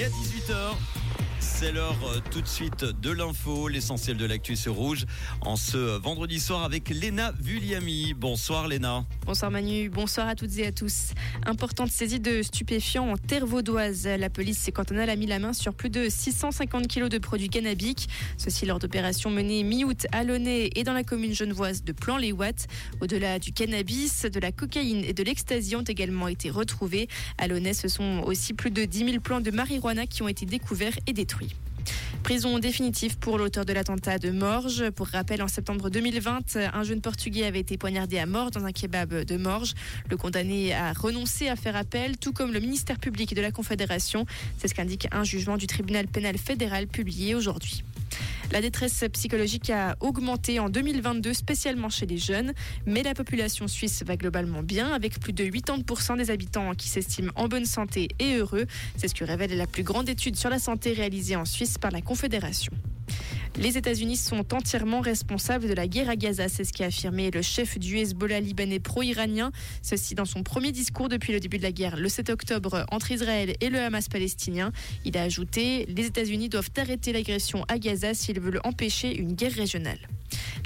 Et à 18h, c'est l'heure euh, tout de suite de l'info, l'essentiel de l'actu sur Rouge, en ce vendredi soir avec Léna Vulliami. Bonsoir Léna. Bonsoir Manu, bonsoir à toutes et à tous. Importante saisie de stupéfiants en terre vaudoise. La police cantonale a mis la main sur plus de 650 kilos de produits cannabiques. Ceci lors d'opérations menées mi-août à Launay et dans la commune genevoise de Plan-les-Ouates. Au-delà du cannabis, de la cocaïne et de l'ecstasy ont également été retrouvés. À Launay, ce sont aussi plus de 10 000 plants de marijuana qui ont été découverts et détruits. Prison définitive pour l'auteur de l'attentat de Morges. Pour rappel, en septembre 2020, un jeune Portugais avait été poignardé à mort dans un kebab de Morges. Le condamné a renoncé à faire appel, tout comme le ministère public de la Confédération. C'est ce qu'indique un jugement du tribunal pénal fédéral publié aujourd'hui. La détresse psychologique a augmenté en 2022, spécialement chez les jeunes, mais la population suisse va globalement bien, avec plus de 80% des habitants qui s'estiment en bonne santé et heureux. C'est ce que révèle la plus grande étude sur la santé réalisée en Suisse par la Confédération. Les États-Unis sont entièrement responsables de la guerre à Gaza, c'est ce qu'a affirmé le chef du Hezbollah libanais pro-iranien. Ceci dans son premier discours depuis le début de la guerre le 7 octobre entre Israël et le Hamas palestinien. Il a ajouté Les États-Unis doivent arrêter l'agression à Gaza s'ils veulent empêcher une guerre régionale.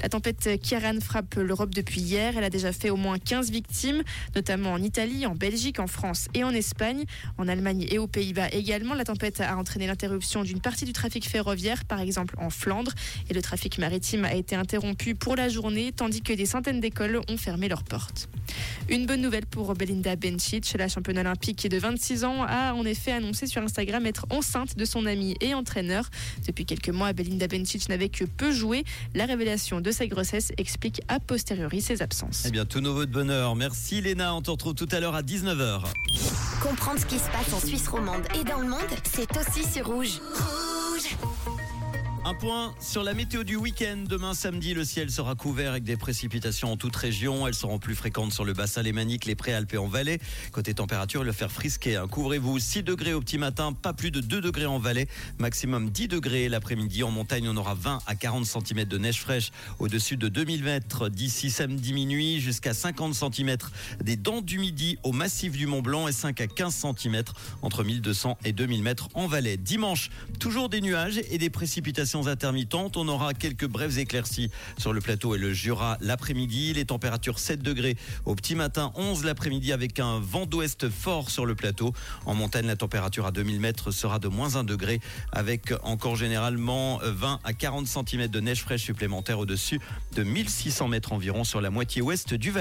La tempête Kiaran frappe l'Europe depuis hier. Elle a déjà fait au moins 15 victimes, notamment en Italie, en Belgique, en France et en Espagne. En Allemagne et aux Pays-Bas également, la tempête a entraîné l'interruption d'une partie du trafic ferroviaire, par exemple en Flandre. Et le trafic maritime a été interrompu pour la journée, tandis que des centaines d'écoles ont fermé leurs portes. Une bonne nouvelle pour Belinda Bencic, la championne olympique de 26 ans, a en effet annoncé sur Instagram être enceinte de son ami et entraîneur. Depuis quelques mois, Belinda Bencic n'avait que peu joué. La révélation de sa grossesse explique a posteriori ses absences. Eh bien, tout nouveau de bonheur. Merci Léna, on te retrouve tout à l'heure à 19h. Comprendre ce qui se passe en Suisse romande et dans le monde, c'est aussi sur Rouge. Rouge un point sur la météo du week-end. Demain samedi, le ciel sera couvert avec des précipitations en toute région. Elles seront plus fréquentes sur le bassin lémanique, les préalpes et en vallée. Côté température, le faire frisquer. Hein. Couvrez-vous 6 degrés au petit matin, pas plus de 2 degrés en vallée, maximum 10 degrés l'après-midi. En montagne, on aura 20 à 40 cm de neige fraîche au-dessus de 2000 mètres d'ici samedi minuit, jusqu'à 50 cm des dents du midi au massif du Mont Blanc et 5 à 15 cm entre 1200 et 2000 mètres en vallée. Dimanche, toujours des nuages et des précipitations intermittentes. On aura quelques brèves éclaircies sur le plateau et le Jura l'après-midi. Les températures 7 degrés au petit matin, 11 l'après-midi avec un vent d'ouest fort sur le plateau. En montagne, la température à 2000 mètres sera de moins 1 degré avec encore généralement 20 à 40 cm de neige fraîche supplémentaire au-dessus de 1600 mètres environ sur la moitié ouest du Valais.